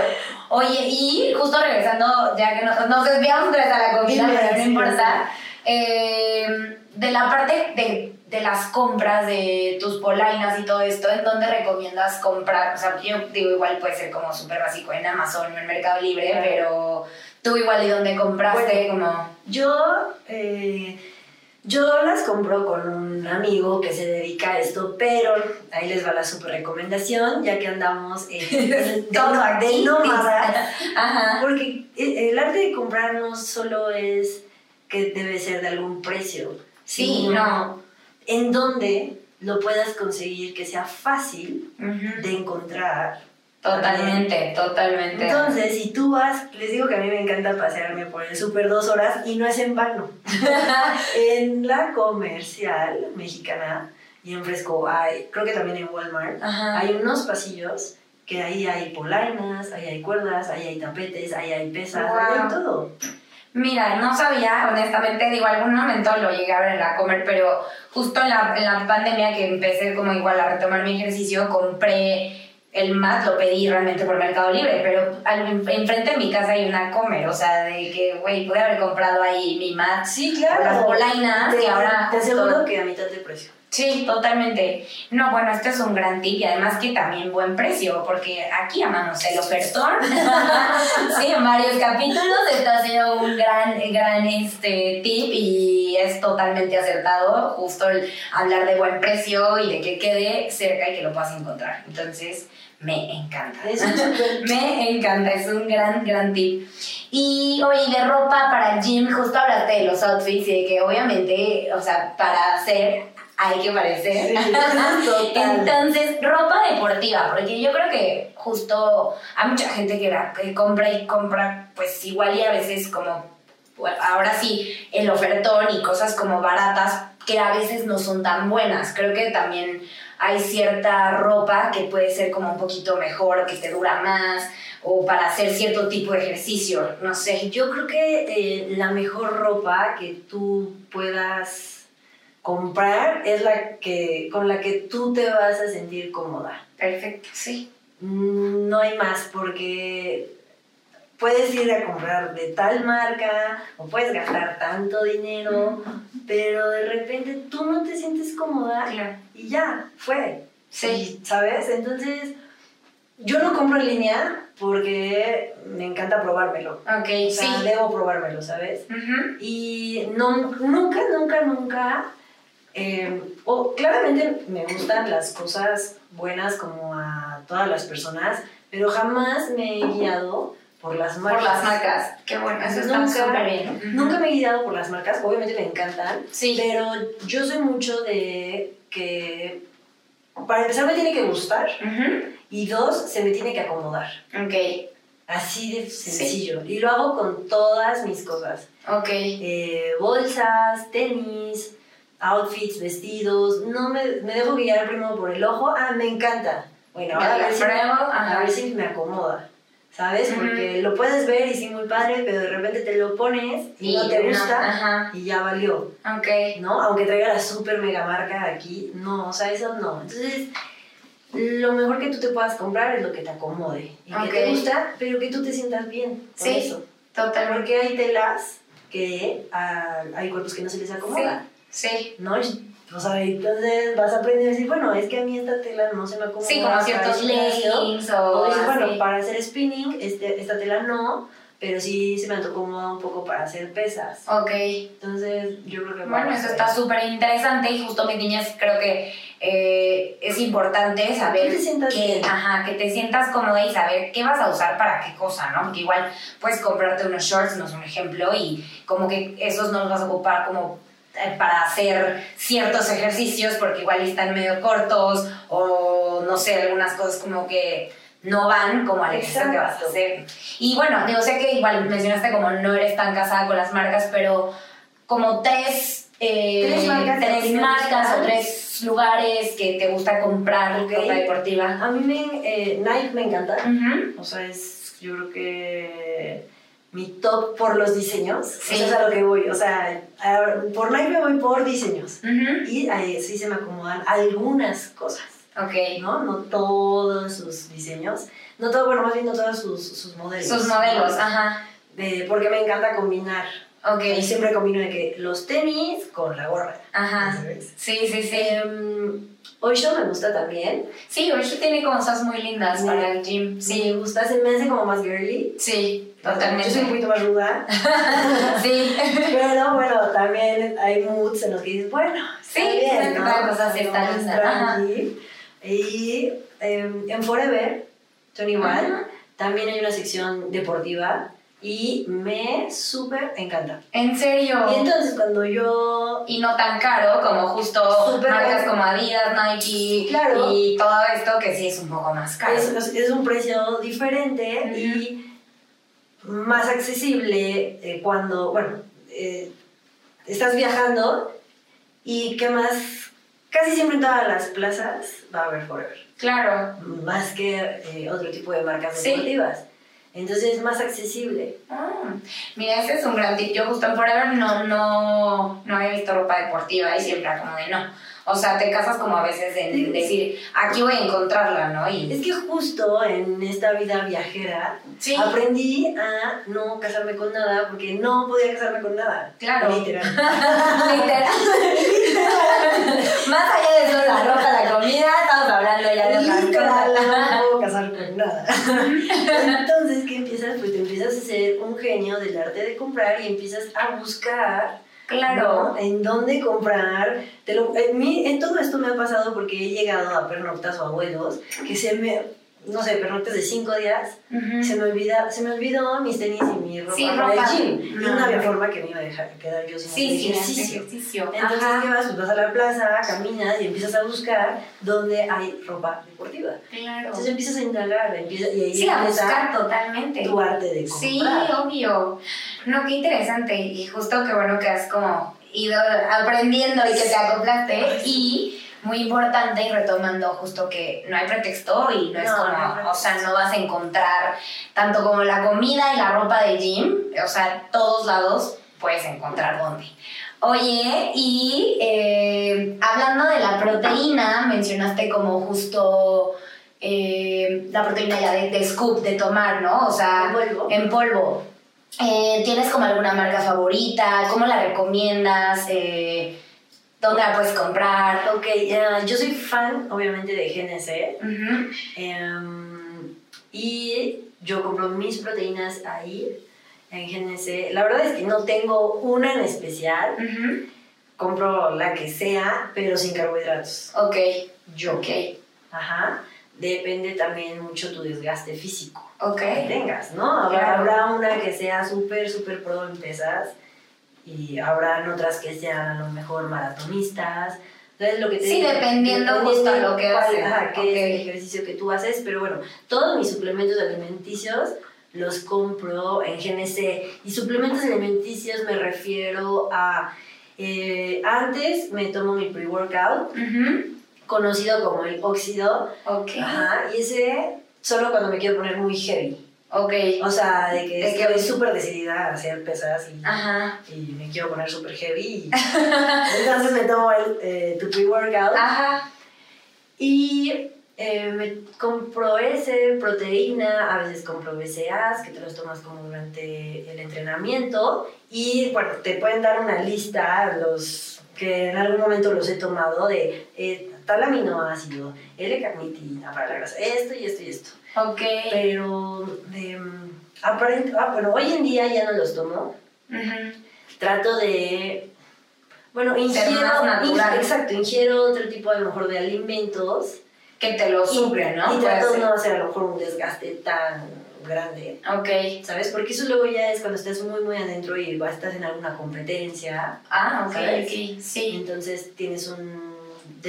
Oye, y justo regresando, ya que nos, nos desviamos vez a la comida, pero no importa. eh, de la parte de, de las compras, de tus polainas y todo esto, ¿en dónde recomiendas comprar? O sea, yo digo, igual puede ser como súper básico en Amazon o en Mercado Libre, Claro. pero tú igual y dónde compraste, Bueno. como... Yo, eh, yo las compro con un amigo que se dedica a esto, pero ahí les va la super recomendación, ya que andamos en, (laughs) de, de aquí. nómadas. (laughs) Ajá. Porque el arte de comprar no solo es que debe ser de algún precio, Sí, sino no. en donde lo puedas conseguir que sea fácil de encontrar. Totalmente, totalmente. Entonces, si tú vas, les digo que a mí me encanta pasearme por el super dos horas y no es en vano. (laughs) en la comercial mexicana y en Fresco hay, creo que también en Walmart, Ajá. hay unos pasillos que ahí hay polainas, ahí hay cuerdas, ahí hay tapetes, ahí hay pesas, Wow. ahí hay todo. Mira, no sabía, honestamente, digo, algún momento lo llegué a ver en la comer, pero justo en la, en la pandemia que empecé como igual a retomar mi ejercicio, compré el mat, lo pedí realmente por Mercado Libre, pero al, enfrente de mi casa hay una comer, o sea, de que, güey, pude haber comprado ahí mi mat, Sí, las polainas, Te, y ahora te aseguro que a mitad de precio. Sí, totalmente. No, bueno, este es un gran tip y además que también buen precio, porque aquí amamos el ofertón. sí, en varios capítulos está haciendo un gran, gran este, tip y es totalmente acertado justo el hablar de buen precio y de que quede cerca y que lo puedas encontrar. Entonces, me encanta. (laughs) Me encanta, es un gran, gran tip. Y oye, de ropa para el gym, justo hablaste de los outfits y de que obviamente, o sea, para hacer hay que parecer. Sí. (laughs) Entonces, ropa deportiva, porque yo creo que justo hay mucha gente que, la, que compra y compra, pues igual y a veces como, bueno, ahora sí, el ofertón y cosas como baratas que a veces no son tan buenas. Creo que también hay cierta ropa que puede ser como un poquito mejor, que te dura más, o para hacer cierto tipo de ejercicio, no sé. Yo creo que eh, la mejor ropa que tú puedas comprar es la que con la que tú te vas a sentir cómoda. Perfecto, sí. Mm, No hay más porque puedes ir a comprar de tal marca o puedes gastar tanto dinero, pero de repente tú no te sientes cómoda Claro. y ya, fue. Sí. ¿Sabes? Entonces, yo no compro en línea porque me encanta probármelo. Ok, O sea, sí. debo probármelo, ¿sabes? Y no, nunca, nunca, nunca. Eh, o claramente me gustan las cosas buenas como a todas las personas, pero jamás me he guiado por las marcas. Por las marcas. Qué bueno, eso está súper bien. Nunca me he guiado por las marcas, obviamente me encantan, Sí. pero yo soy mucho de que, para empezar, me tiene que gustar Ujú. y dos, se me tiene que acomodar. Ok, Así de sencillo. Y lo hago con todas mis cosas. ok. eh, bolsas, tenis, outfits, vestidos. No me, me dejo guiar primero por el ojo. Ah, me encanta. Bueno, ahora a ver, si, pruebo, a ver si me acomoda. ¿Sabes? Porque lo puedes ver y sí, muy padre, pero de repente te lo pones y, no te gusta y ya valió. ok. ¿No? Aunque traiga la super mega marca aquí, no, o sea, eso no. Entonces, lo mejor que tú te puedas comprar es lo que te acomode y que te gusta, pero que tú te sientas bien con Sí. eso. Totalmente. Porque hay telas que ah, hay cuerpos que no se les acomoda, Sí. ¿No? O sea, entonces vas a aprender a decir, bueno, es que a mí esta tela no se me acomoda. Sí, como ciertos leggings o O dices, bueno, para hacer spinning, este, esta tela no, pero sí se me acomoda un poco para hacer pesas. Ok. Entonces, yo creo que... Bueno, eso hacer- está súper interesante y justo mis niñas creo que eh, es importante saber Que te sientas que, bien. ajá, que te sientas cómoda y saber qué vas a usar para qué cosa, ¿no? Porque igual puedes comprarte unos shorts, no es un ejemplo, y como que esos no los vas a ocupar como para hacer ciertos ejercicios porque igual están medio cortos o no sé, algunas cosas como que no van como al ejercicio que vas a hacer. Y bueno, digo, sé que igual mencionaste como no eres tan casada con las marcas, pero como tres, eh, Tres marcas tres o tres lugares que te gusta comprar Ok. ropa deportiva. A mí me, eh, Nike me encanta. O sea, es yo creo que mi top por los diseños. Sí. Eso es a lo que voy. O sea, a- por Nike me voy por diseños. Ujú. Y ahí sí se me acomodan algunas cosas, Ok. ¿no? No todos sus diseños. No todo, bueno, más bien no todos sus, sus modelos. Sus modelos, ¿no? ajá. De- porque me encanta combinar. Ok. Y siempre combino de que los tenis con la gorra. Ajá. ¿sabes? Sí, sí, sí. Em, Oysho me gusta también. Sí, Oysho tiene cosas muy lindas Sí. para el gym. Me Sí. gusta, se me hace como más girly. Sí, Yo soy un totalmente. poquito más ruda. (laughs) Sí. Pero bueno, también hay moods en los que dices, bueno, Sí, está bien, ¿no? cosas está linda. Y em, en Forever, Tony One, Ajá. también hay una sección deportiva y me súper encanta. En serio. Y entonces cuando yo... y no tan caro como justo Súper marcas bien. como Adidas, Nike Claro. y todo esto que sí es un poco más caro. Es, es- es un precio diferente y más accesible eh, cuando, bueno, eh, estás viajando y que más, casi siempre en todas las plazas va a haber Forever, Claro. más que eh, otro tipo de marcas Sí. deportivas. Entonces es más accesible. Ah, mira, ese es un gran tip. Yo justo en Forever no, no, no había visto ropa deportiva y siempre era como de no. O sea, te casas como a veces en decir, aquí voy a encontrarla, ¿no? Y Es que justo en esta vida viajera sí, aprendí a no casarme con nada porque no podía casarme con nada. Claro. Literal. (laughs) literal. Más allá de solo la ropa, la comida, estamos hablando ya de otras Literal, no puedo casar con nada. Entonces, ¿qué empiezas? Pues te empiezas a ser un genio del arte de comprar y empiezas a buscar Claro. en dónde comprar. Te lo, en, mí, en todo esto me ha pasado porque he llegado a pernoctas o abuelos que se me, no sé, pernoctas de cinco días, se, me olvida, se me olvidó mis tenis y mi ropa Sí, ropa. el gym. Y No. no había forma que me iba a dejar quedar yo sin Sí, ejercicio. ejercicio. Entonces, Ajá. ¿qué vas? Pues vas a la plaza, caminas y empiezas a buscar dónde hay ropa deportiva. Claro. Entonces empiezas a indagar empieza, y ahí Sí, a buscar totalmente. tu arte de comprar. Sí, obvio. No, qué interesante. Y justo que bueno que has como ido aprendiendo y que te acoplaste. Y muy importante y retomando justo que no hay pretexto y no es como, no o sea, no vas a encontrar tanto como la comida y la ropa de gym, o sea, todos lados puedes encontrar dónde. Oye, y eh, hablando de la proteína, mencionaste como justo eh, la proteína ya de, de scoop, de tomar, ¿no? O sea, En polvo. en polvo. Eh, ¿Tienes como alguna marca favorita? ¿Cómo la recomiendas? Eh, ¿Dónde la puedes comprar? Ok, yo soy fan, obviamente, de GNC. Ujú. em, y yo compro mis proteínas ahí, en GNC. La verdad es que no tengo una en especial. Compro la que sea, pero sin carbohidratos. Ok, Yo. ok, Ajá. Depende también mucho tu desgaste físico. ok. que tengas, ¿no? Habrá, Claro. habrá una que sea súper, súper pro en pesas y habrán otras que sean a lo mejor maratonistas. Entonces, lo que te Sí, digo, dependiendo justo a lo que haces. Ajá, qué Ok. es el ejercicio que tú haces, pero bueno, todos mis suplementos alimenticios los compro en GNC. Y suplementos alimenticios me refiero a... eh, antes me tomo mi pre-workout, Ujú. conocido como el óxido, Ok, Ajá, y ese solo cuando me quiero poner muy heavy. Ok. O sea, de que De que- estoy súper decidida a hacer pesas y, Ajá, y me quiero poner súper heavy. y- (laughs) entonces me tomo el, eh, tu pre-workout ajá. y eh, me compro ese, proteína, a veces compro BCAAs que te los tomas como durante el entrenamiento y bueno, te pueden dar una lista los que en algún momento los he tomado de eh, tal aminoácido, L-carnitina para la grasa, esto y esto y esto. Ok. Pero de, mm, aparent- ah, bueno, hoy en día ya no los tomo. Ujú. Trato de, bueno, ingiero, exacto, ingiero otro tipo a lo mejor de alimentos Que te lo y- suple, ¿no? Y trato de no hacer a lo mejor un desgaste tan grande. Ok. ¿Sabes? Porque eso luego ya es cuando estás muy, muy adentro y vas- estás en alguna competencia. Ah, ok, ¿Sabes? ok. Sí. Entonces tienes un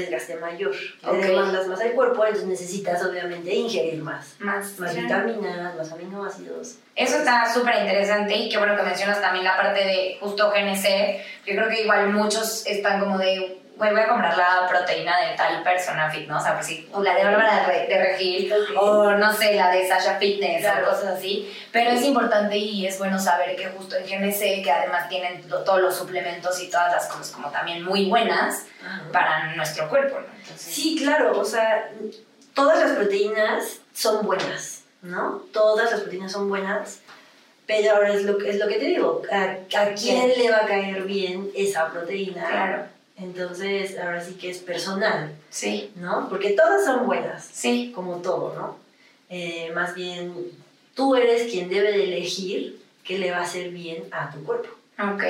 desgaste mayor. Ok. Le demandas más al cuerpo, entonces necesitas obviamente ingerir más. Más. Más claro. vitaminas, más aminoácidos. Eso está súper interesante y qué bueno que mencionas también la parte de justo GNC. Yo creo que igual muchos están como de, güey, voy a comprar la proteína de tal persona fit, ¿no? O sea, pues sí, la de Bárbara de, de Regil Ok. o no sé, la de Sasha Fitness Claro. o cosas así. Pero es importante y es bueno saber que justo en GNC, que además tienen to- todos los suplementos y todas las cosas como también muy buenas para nuestro cuerpo, ¿no? Entonces, Sí, claro, o sea, todas las proteínas son buenas, ¿no? Todas las proteínas son buenas, pero ahora es lo, es lo que te digo, ¿a, a quién le va a caer bien esa proteína? Claro, Entonces, ahora sí que es personal, sí, ¿no? Porque todas son buenas, sí. como todo, ¿no? Eh, más bien, tú eres quien debe de elegir qué le va a hacer bien a tu cuerpo. Ok,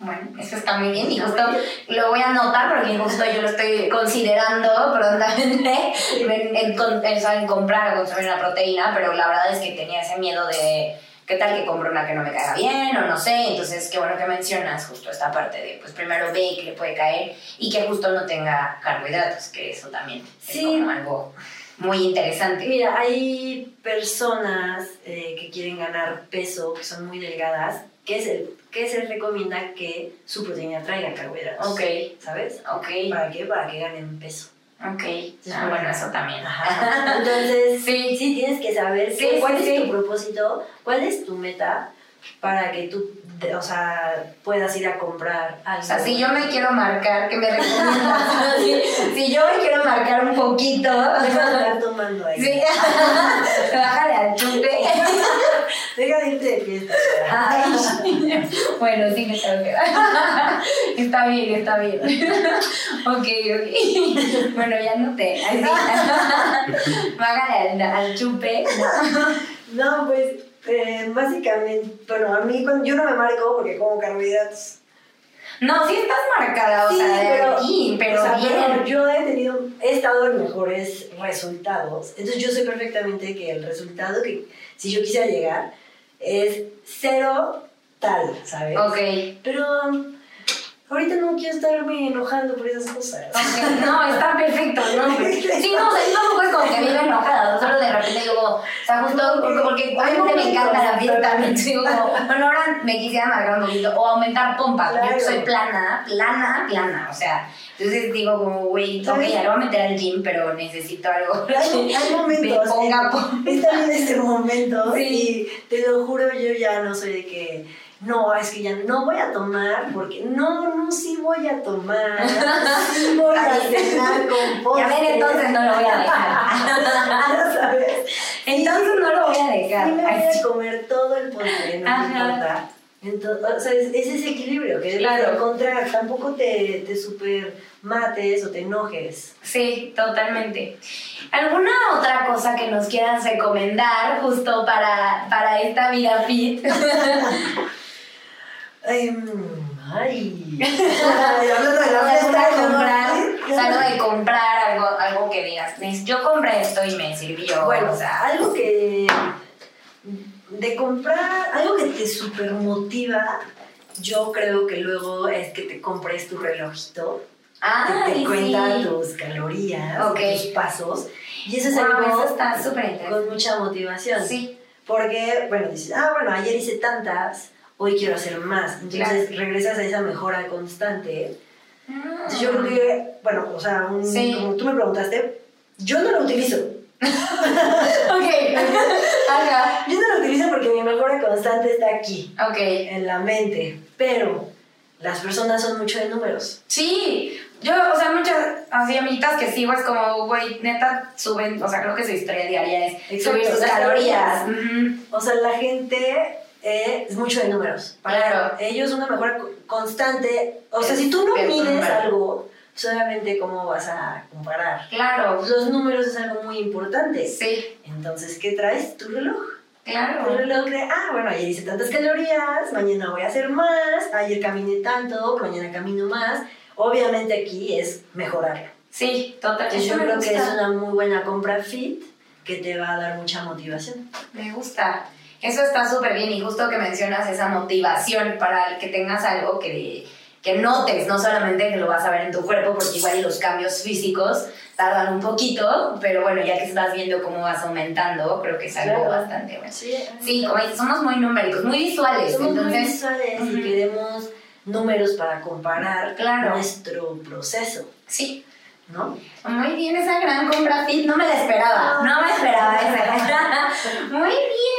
bueno, eso está muy bien y justo lo voy a anotar porque justo yo lo estoy considerando prontamente en, comprar o consumir una proteína, pero la verdad es que tenía ese miedo de qué tal que compro una que no me caiga bien o no sé, entonces qué bueno que mencionas justo esta parte de pues primero ve que le puede caer y que justo no tenga carbohidratos, que eso también Sí. es como algo muy interesante. Mira, hay personas eh, que quieren ganar peso, que son muy delgadas, que se, que se recomienda que su proteína traiga carbohidratos. Ok, ¿Sabes? ok, ¿Para qué? Para que ganen peso. Ok. Ah, bueno, eso también. Ajá. (laughs) Entonces, Sí. sí, tienes que saber Sí, qué- cuál sí, es tu propósito, cuál es tu meta para que tú, o sea, puedas ir a comprar algo. O sea, si yo me quiero marcar, ¿qué me recomiendas? si, (laughs) si yo me quiero marcar un poquito, Deja de estar tomando ahí. sí, (laughs) bájale al chupe. Deja de irte de fiesta. Ay, (laughs) bueno, sí, me tengo que (laughs) Está bien, está bien. (laughs) ok, ok. Bueno, ya no te. Ay, sí. Bájale al, al chupe. No, pues eh, básicamente, bueno, a mí cuando yo no me marco porque como carbohidratos. No, sí estás marcada, o sea, aquí, pero o sea, bien. pero yo he tenido, he estado en mejores resultados. Entonces yo sé perfectamente que el resultado que si yo quisiera llegar es cero tal, ¿sabes? Ok. Pero ahorita no quiero estarme enojando por esas cosas. No, está perfecto, ¿no? (laughs) Sí, no, o sea, yo tampoco es como que vivo enojada, solo de repente digo, o sea, justo porque, porque obviamente me encanta la fiesta, me digo como, bueno, ahora me quisiera marcar un poquito, o aumentar pompa, Claro. yo soy plana, plana, plana, o sea, entonces digo como, güey, ok, ya lo voy a meter al gym, pero necesito algo Hay, hay (laughs) momentos. me ponga en- pompa. Está bien este momento. (laughs) Sí. Y te lo juro, yo ya no soy de que. No, es que ya no voy a tomar porque no, no, sí voy a tomar. (laughs) Sí voy a cenar con postre. Ya ven, entonces no lo voy a dejar. (laughs) ¿Sabes? Entonces no lo voy a Sí dejar. me voy sí. a comer todo el postre, no Ajá. me importa. Entonces, o sea, es, es ese equilibrio que Claro. encontrar. Tampoco te, te super mates o te enojes. Sí, totalmente. ¿Alguna otra cosa que nos quieras recomendar justo para, para esta vida fit? (laughs) Em, ay. (laughs) Ay, hablando de la fiesta, comprar, o sea, algo de comprar, algo, algo que digas, "Nes- yo compré esto y me sirvió. Bueno, o sea, algo que. De comprar, algo que te super motiva, yo creo que luego es que te compres tu relojito, que te cuenta sí. tus calorías, Ok. tus pasos, y eso es Wow, algo eso está súper con mucha motivación. Sí, Porque, bueno, dices, ah, bueno, ayer hice tantas, hoy quiero hacer más. Entonces regresas a esa mejora constante. Entonces yo creo que, bueno, o sea, un- Sí. como tú me preguntaste, yo no lo utilizo. (laughs) (laughs) ok. Ajá. Yo no lo utilizo porque mi mejora constante está aquí, Ok. en la mente. Pero las personas son mucho de números. Sí, yo, o sea, muchas así amiguitas que sigo es como, güey, neta, suben, o sea, creo que su historia diaria es Exacto, subir sus calorías. calorías. (laughs) O sea, la gente eh, es mucho de números. Para Claro. ellos una mejora co- constante, o sea, si tú no Es mides número. algo, solamente cómo vas a comparar. Claro. Los números es algo muy importante. Sí, Entonces, ¿qué traes? Tu reloj. Tu claro. reloj de, ah, bueno, ayer hice tantas calorías, mañana voy a hacer más, ayer caminé tanto, mañana camino más. Obviamente aquí es mejorarlo. Sí, total. Entonces Eso yo creo que es una muy buena compra fit que te va a dar mucha motivación. Me gusta. Eso está súper bien y justo que mencionas esa motivación para el que tengas algo que, que notes, no solamente que lo vas a ver en tu cuerpo, porque igual los cambios físicos tardan un poquito, pero bueno, ya que estás viendo cómo vas aumentando, creo que es algo Claro. bastante bueno. Sí, Sí, como dices, somos muy numéricos, muy visuales, Somos muy entonces, visuales y queremos números para comparar Claro. nuestro proceso, sí. ¿no? Muy bien esa gran compra fit, no me la esperaba, no me esperaba esa. (laughs) (laughs) Muy bien,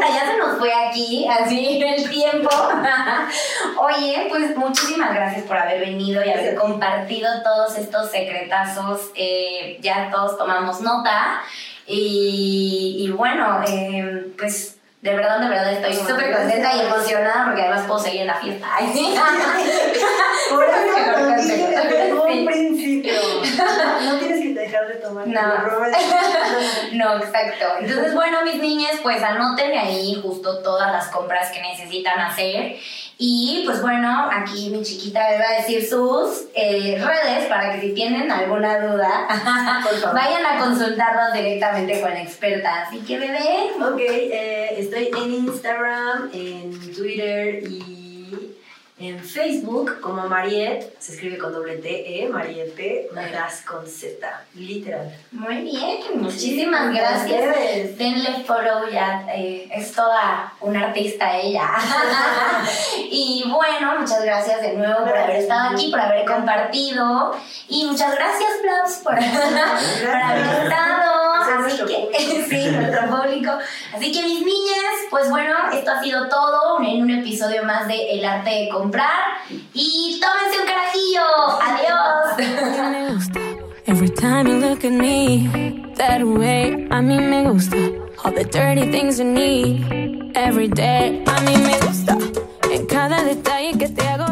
encanta, ya se nos fue aquí, así (laughs) el tiempo. (laughs) Oye, pues muchísimas gracias por haber venido y haber compartido todos estos secretazos, eh, ya todos tomamos nota y, y bueno, eh, pues... De verdad, de verdad estoy No, súper contenta y emocionada porque además puedo seguir en la fiesta. Ay, (laughs) sí. Por eso desde un Sí. principio. No tienes de tomar. No. (laughs) No, exacto. Entonces, bueno, mis niñas, pues anoten ahí justo todas las compras que necesitan hacer. Y pues bueno, aquí mi chiquita me va a decir sus eh, redes para que si tienen alguna duda, (laughs) vayan a consultarlos directamente con la experta. Así que, bebé, Ok, eh, estoy en Instagram, en Twitter y en Facebook como Mariette, se escribe con doble T, E, Mariette, Meraz con Z, literal. muy bien, muchísimas gracias. ustedes. Denle follow ya, eh, es toda una artista ella. (laughs) y bueno, muchas gracias de nuevo por haber estado aquí, por haber compartido. Y muchas gracias, Flaps, por, por (laughs) haber estado. Así que, (laughs) sí, nuestro público. Así que mis niñas, pues bueno, esto ha sido todo en un episodio más de El arte de comprar. Y tómense un carajillo. Adiós. (laughs) me gusta. Every time you look at me that way, a mí me gusta. All the dirty things you need every day, a mí me gusta. En cada detalle que te hago.